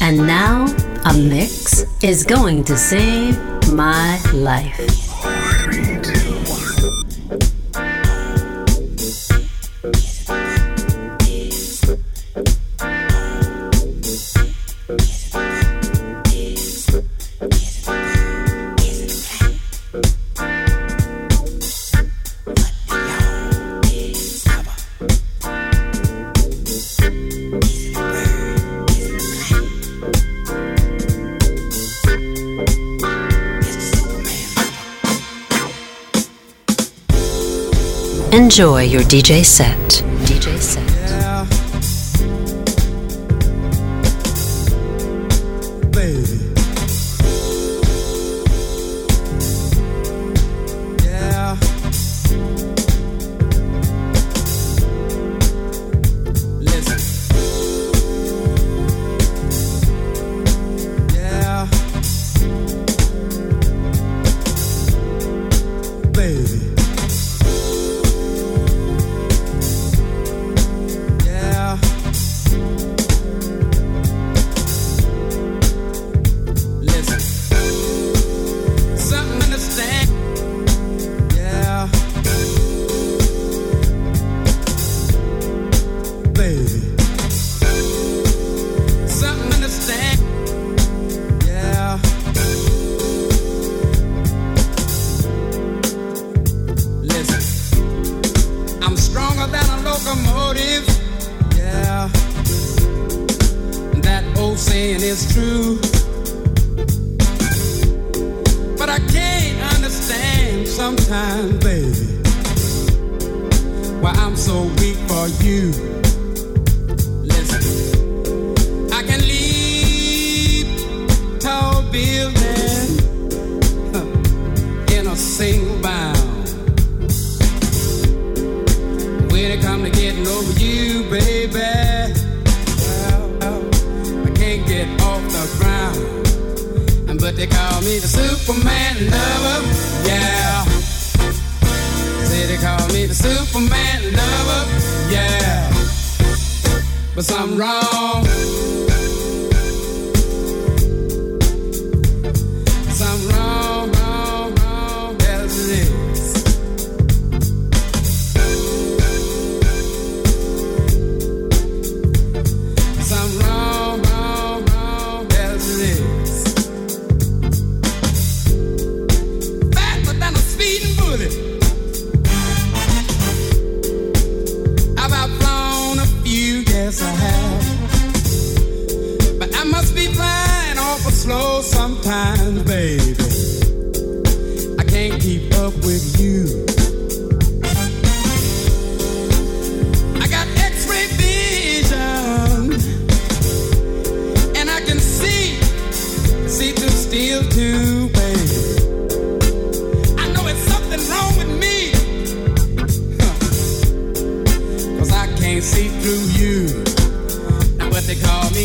And now, a mix is going to save my life. Enjoy your DJ set.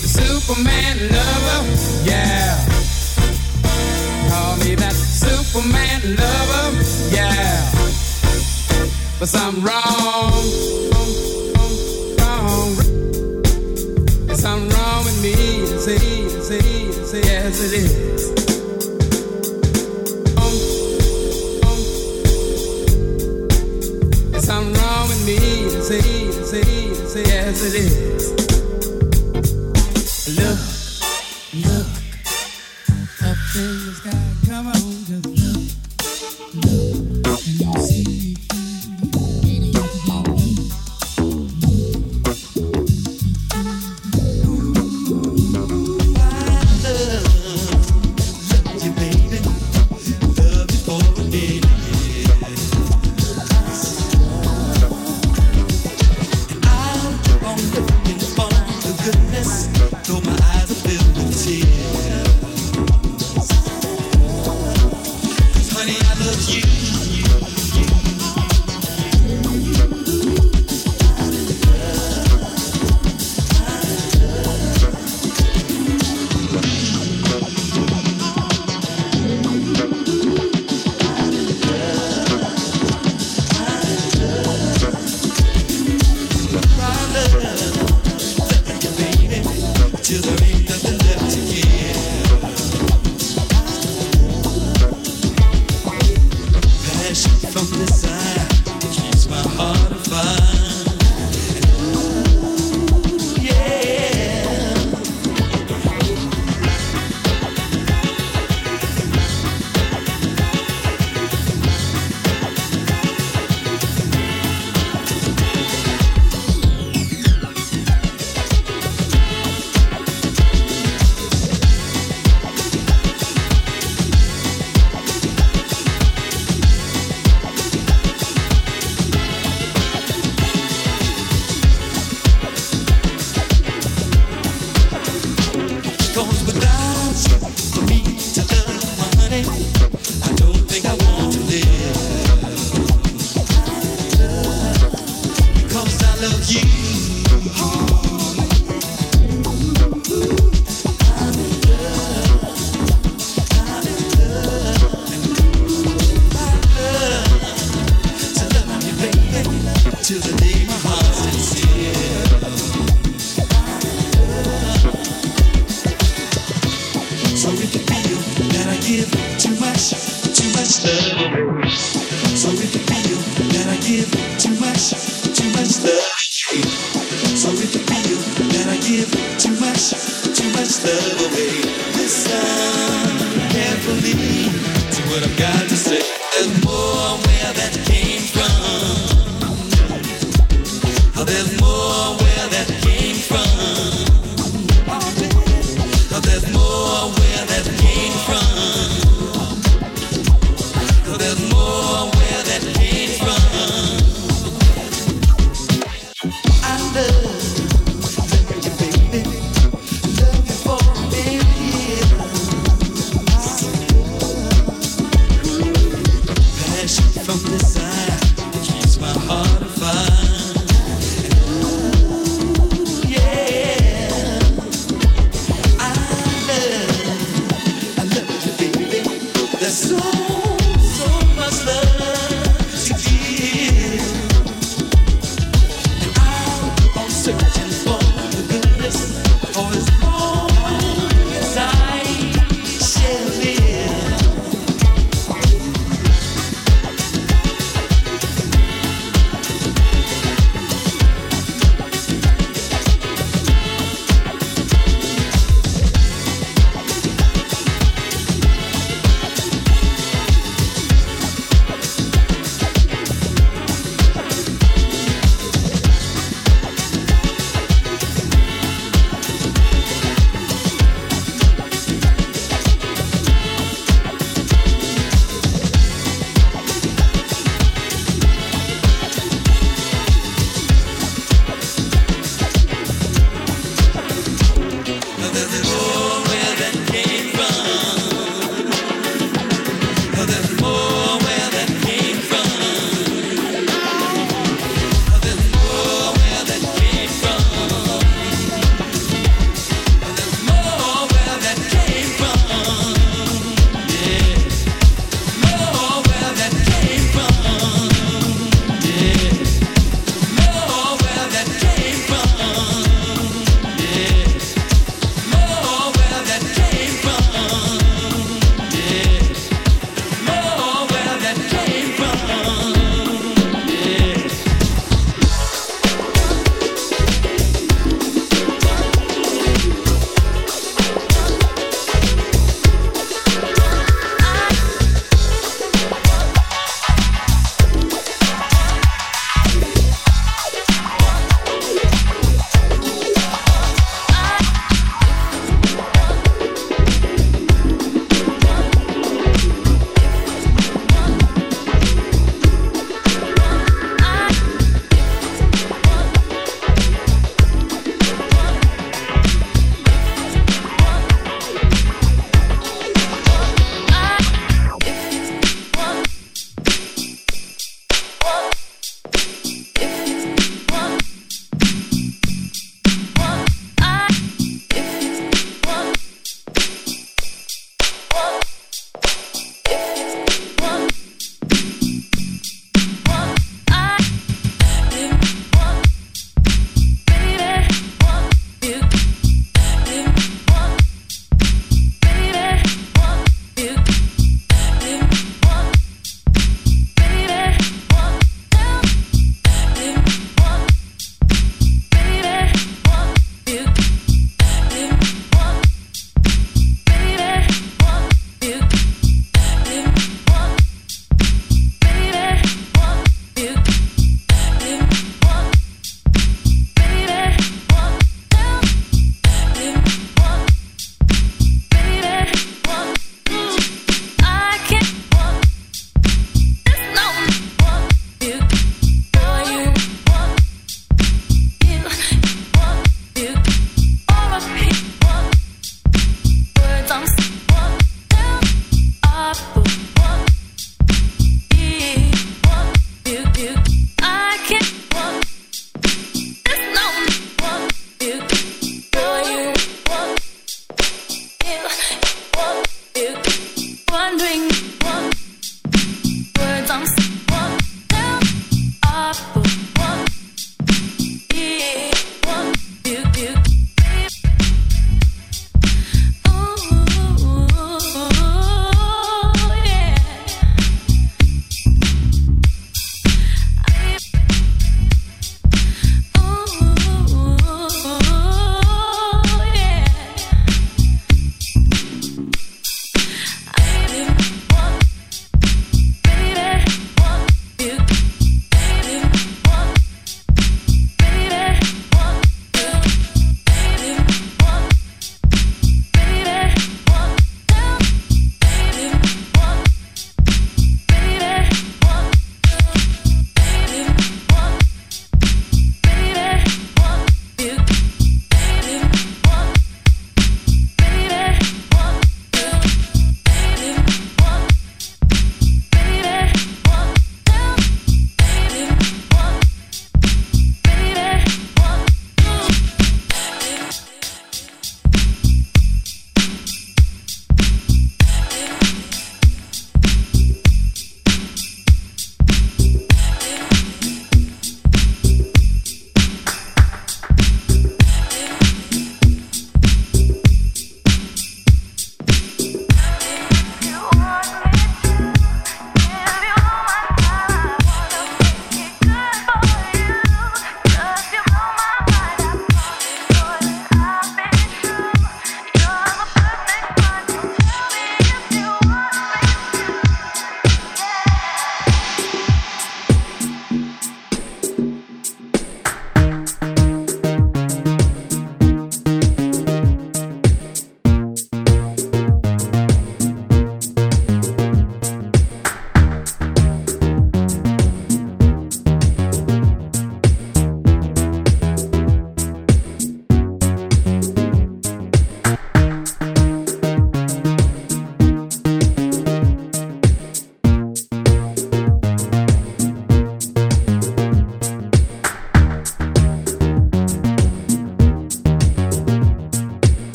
the Superman lover, yeah. Call me that Superman lover, yeah. But I'm wrong, wrong. There's something wrong with me, yes it is, it is, yes it is. There's something wrong with me, say, say, say, yes it is.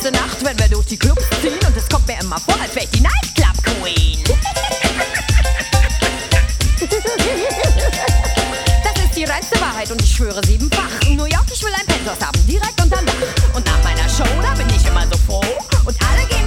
ganze Nacht, wenn wir durch die Clubs ziehen. Und es kommt mir immer vor, als wäre ich die Nightclub Queen. Das ist die reinste Wahrheit und ich schwöre siebenfach. New York, ich will ein Penthouse haben, direkt unterm Dach. Und nach meiner Show, da bin ich immer so froh. Und alle gehen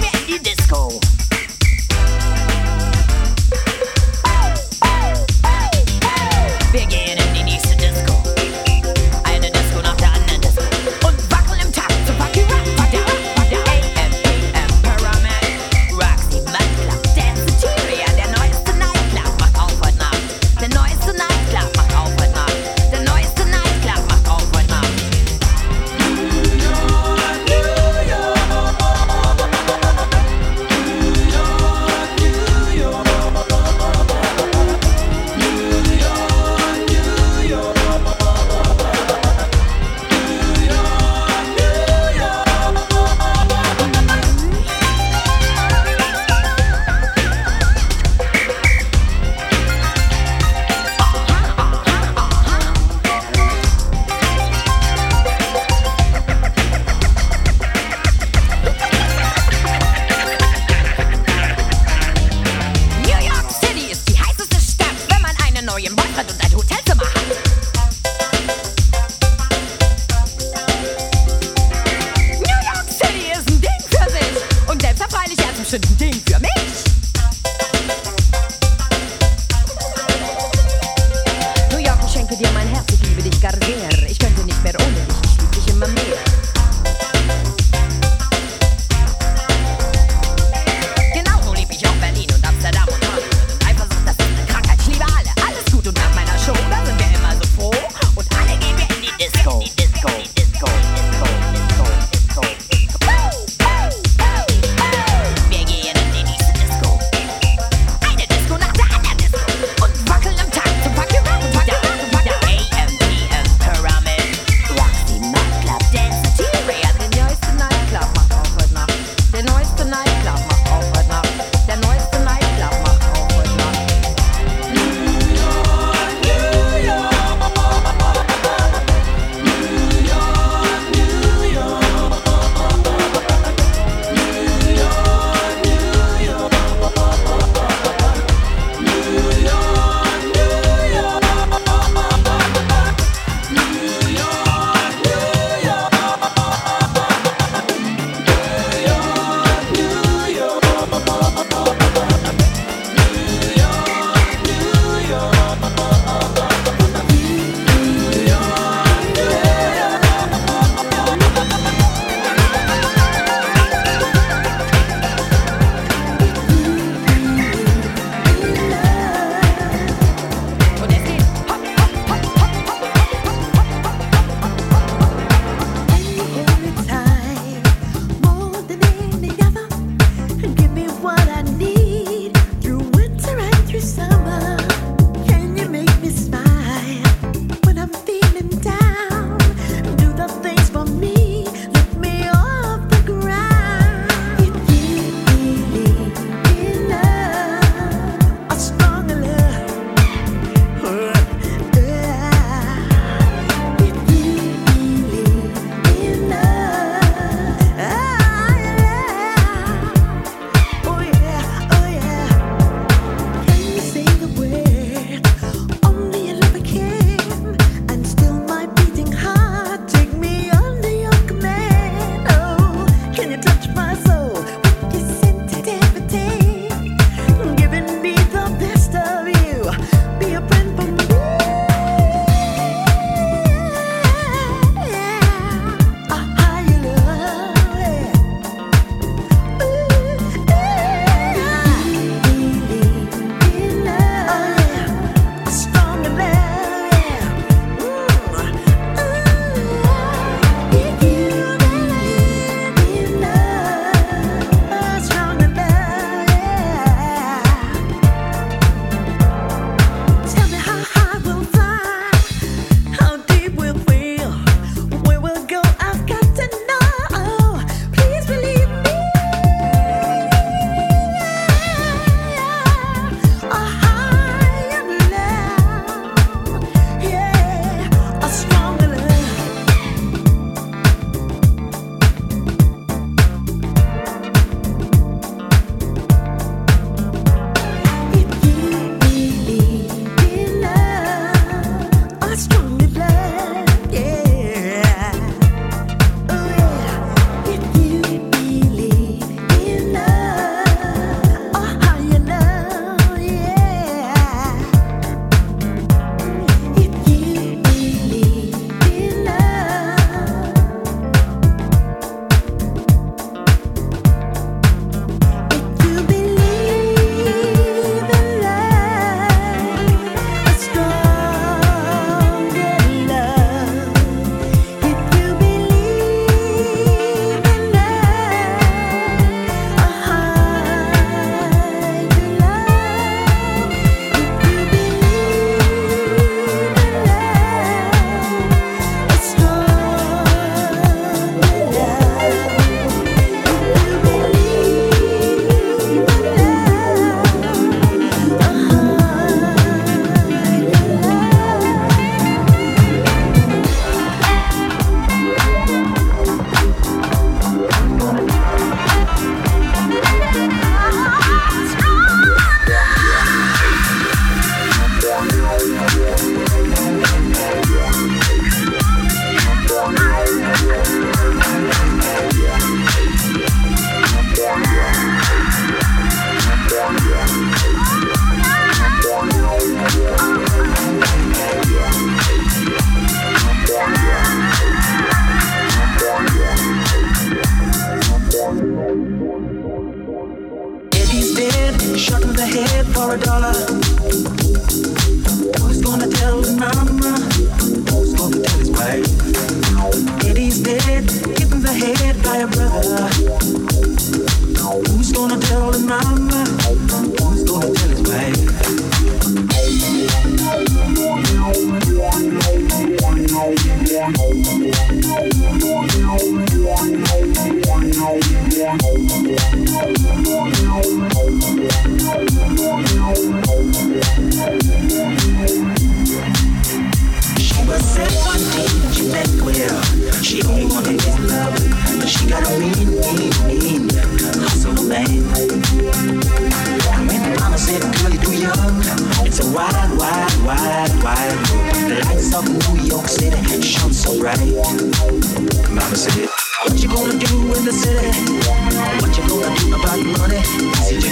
What you gonna do about money?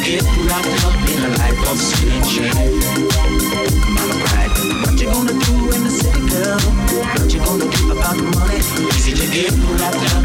Get in a life of sin and shame. Mama cried, what you gonna do in the city, girl? What you gonna do about money? Get wrapped up.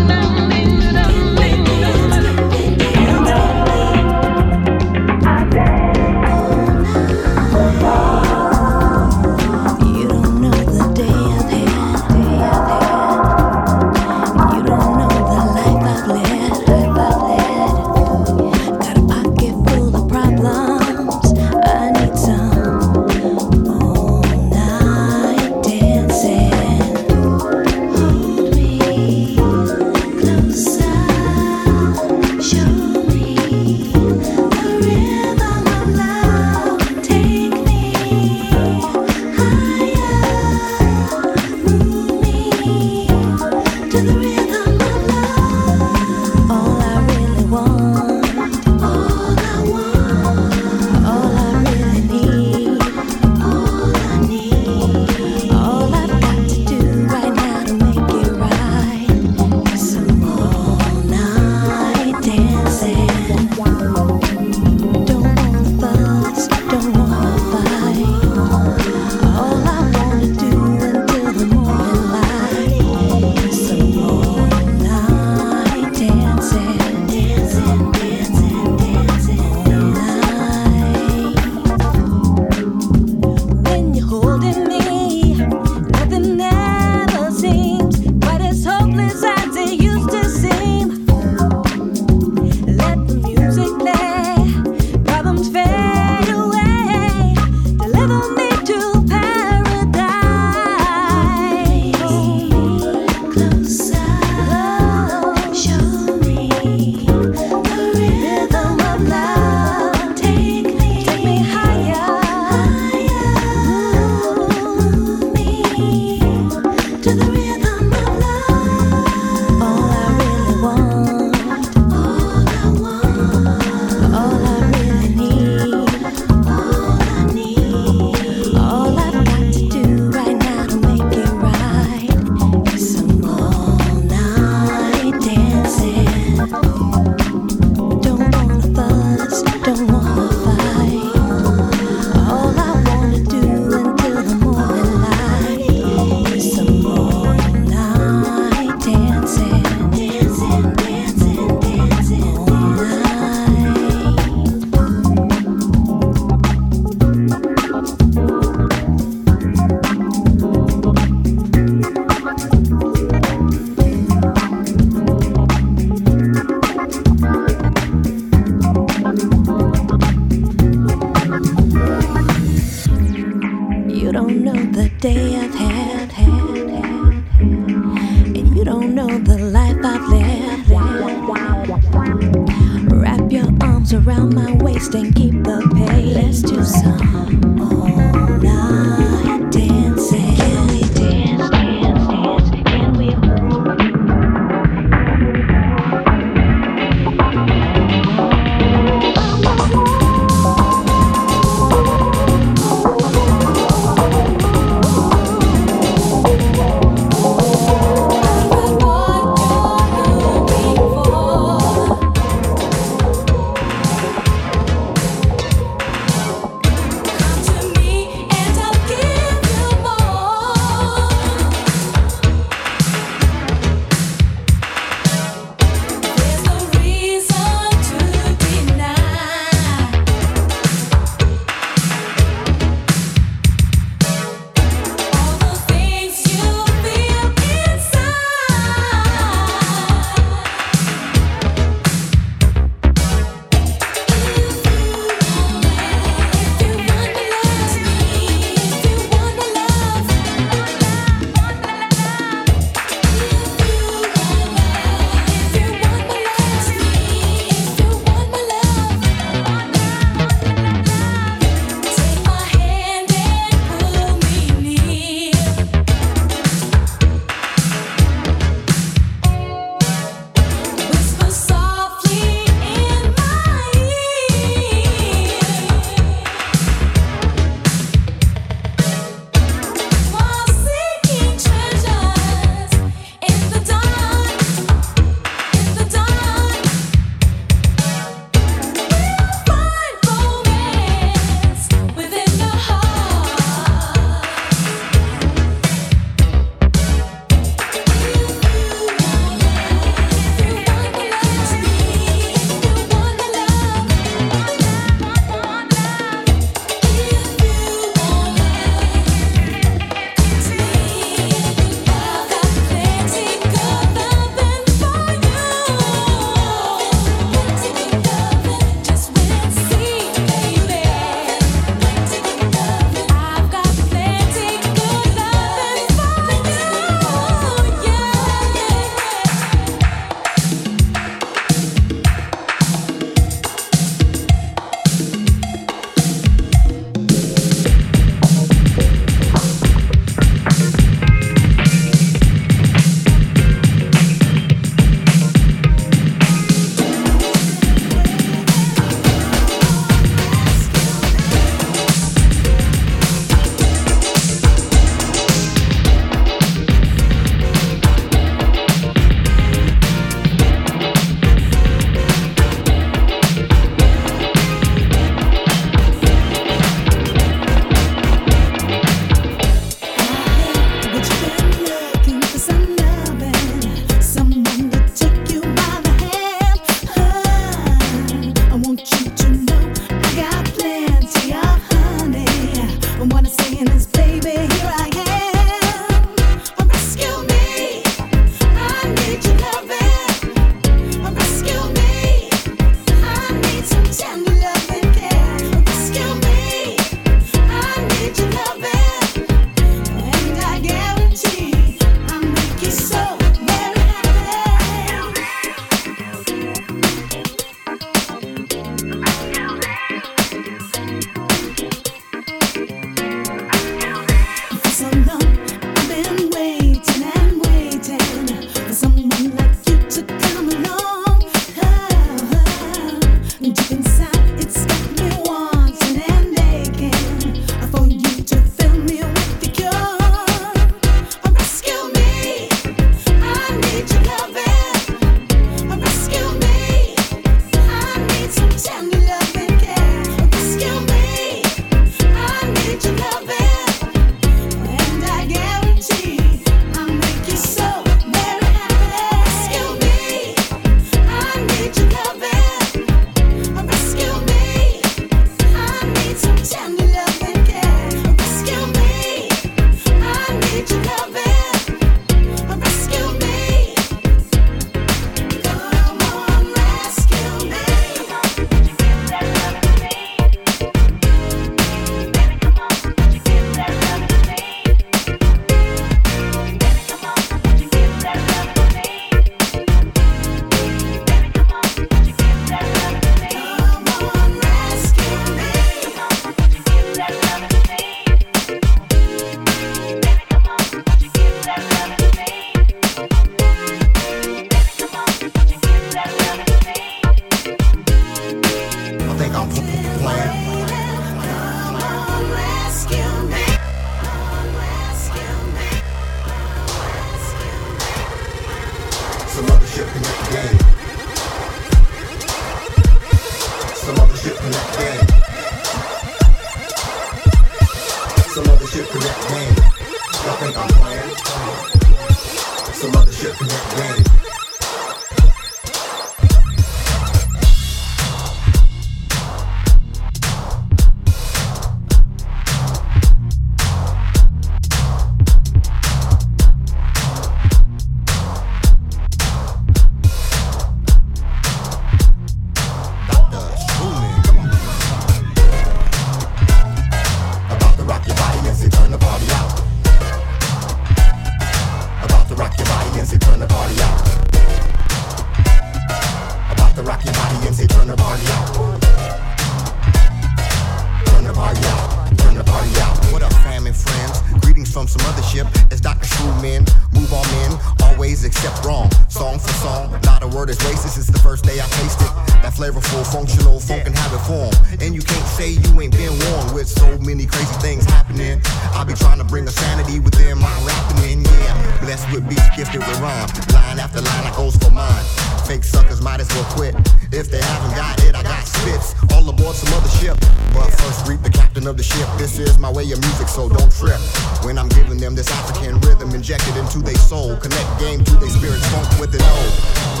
Functional, funk and habit form. And you can't say you ain't been warned with so many crazy things happening. I be trying to bring a sanity within my rapping, in, yeah. Blessed with beats, gifted with rhyme. Line after line, I goes for mine. Fake suckers might as well quit. If they haven't got it, I got spits. All aboard some other ship. But first, greet the captain of the ship. This is my way of music, so don't trip. When I'm giving them this African rhythm injected into their soul, connect game to their spirit, funk with it all.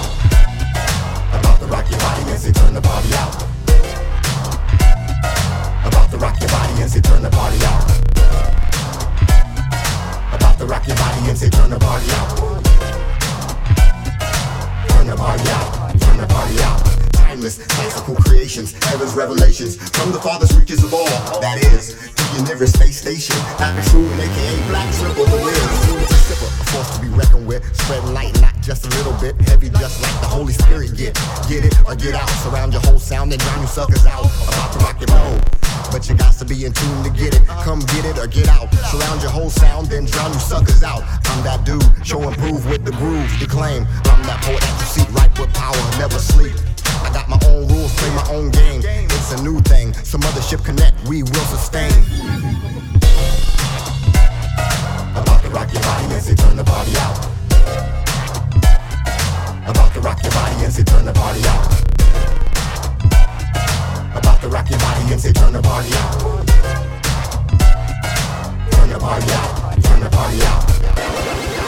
To rock your body and say turn the party out. About to rock your body and say turn the party out. About to rock your body and say turn the party out. Turn the party out. Turn the party out. Timeless, classical creations, heaven's revelations from the farthest reaches of all. That is, to your nearest space station. Dr. True AKA Black Triple, the sipper, a force to be reckoned with. Spreading light, not just a little bit. Heavy, just like the Holy Spirit. Get, get it or get out. Surround your whole sound and drown you suckers out. About to rock your boat. But you got to be in tune to get it. Come get it or get out. Surround your whole sound, then drown you suckers out. I'm that dude, show and prove with the groove. Declaim, I'm that poet at your seat, right with power, never sleep. I got my own rules, play my own game. It's a new thing. Some other ship connect, we will sustain. About to rock your body and say turn the party out. About to rock your body and say turn the party out. About to rock your body and say turn the party out. Turn the party out. Turn the party out.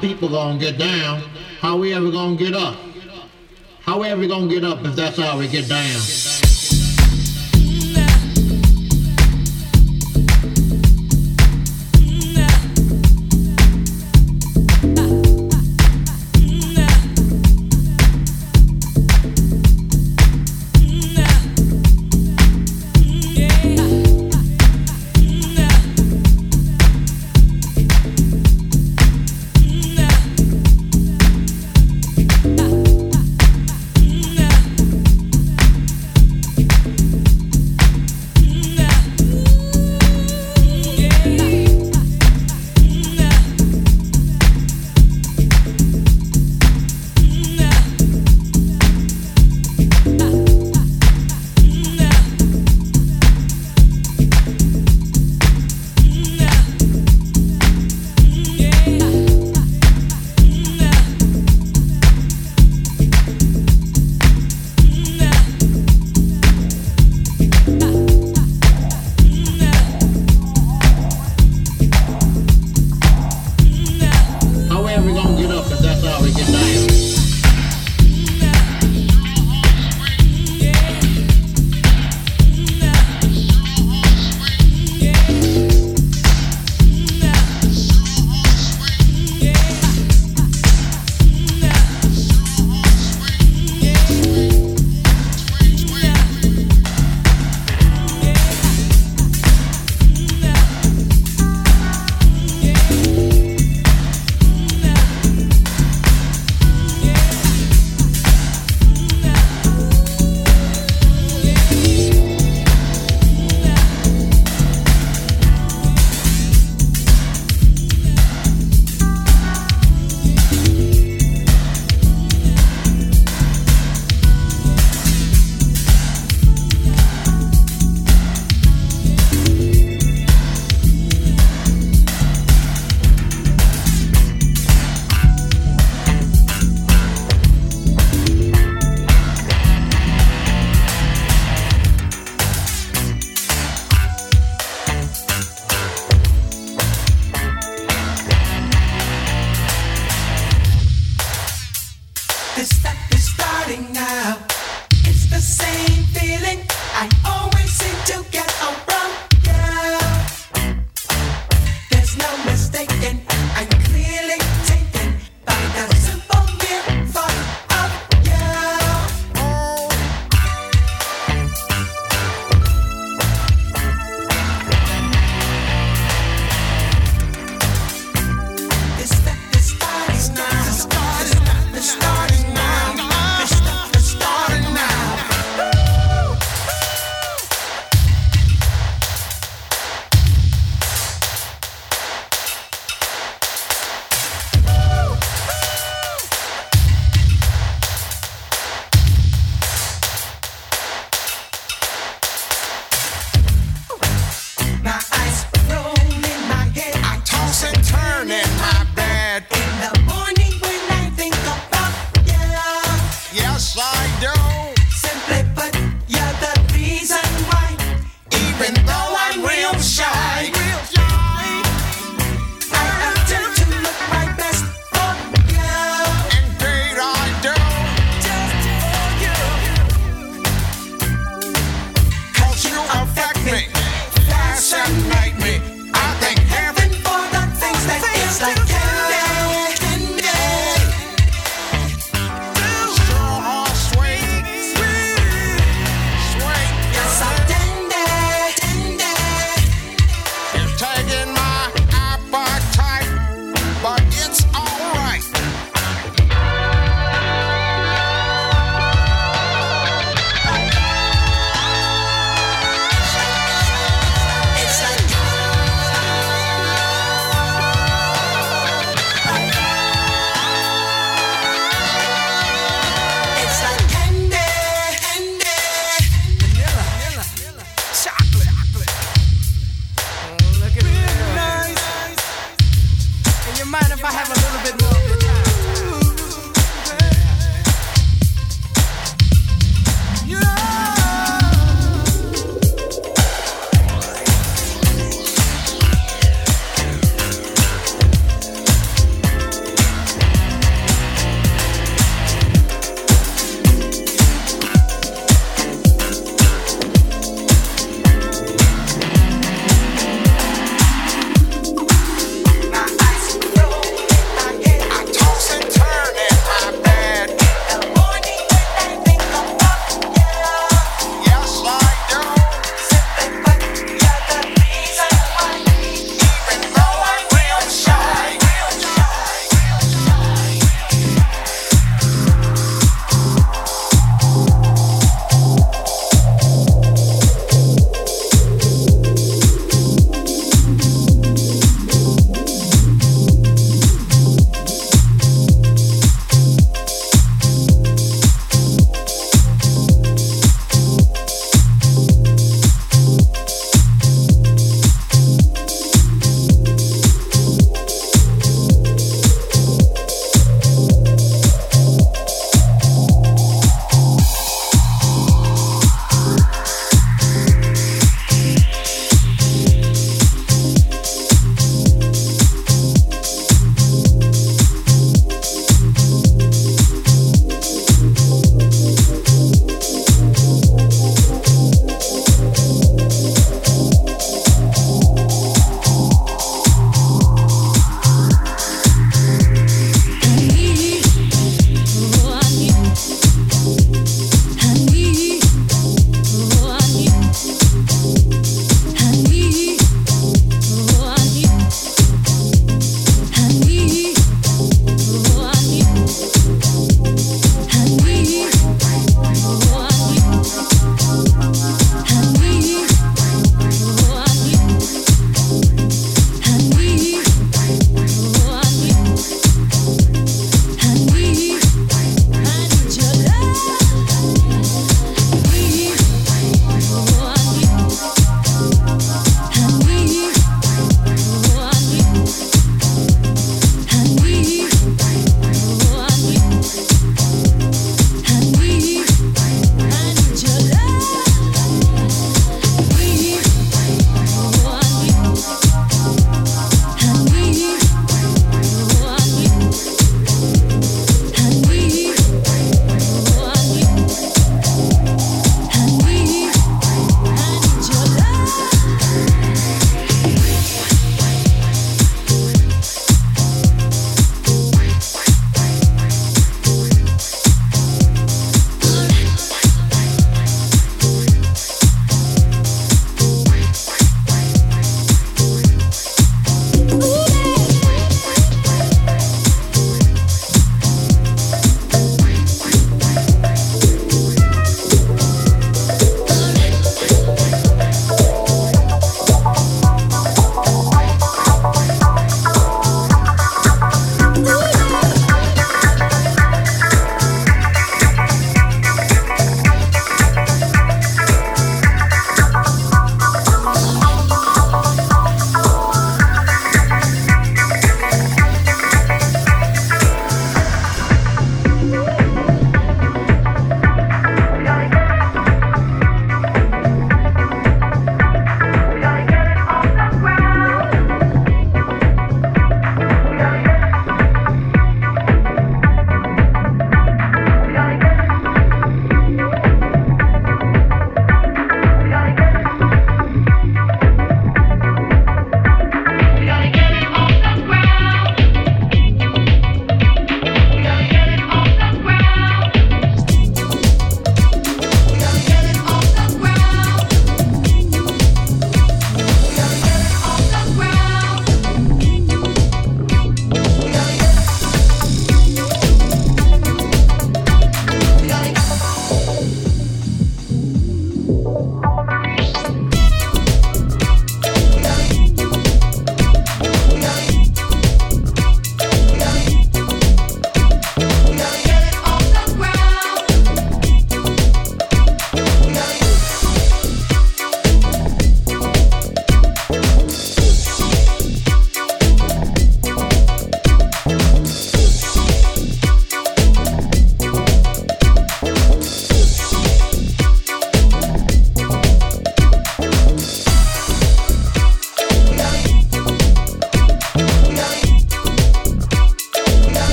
people gonna get down, how we ever gonna get up? How we ever gonna get up if that's how we get down?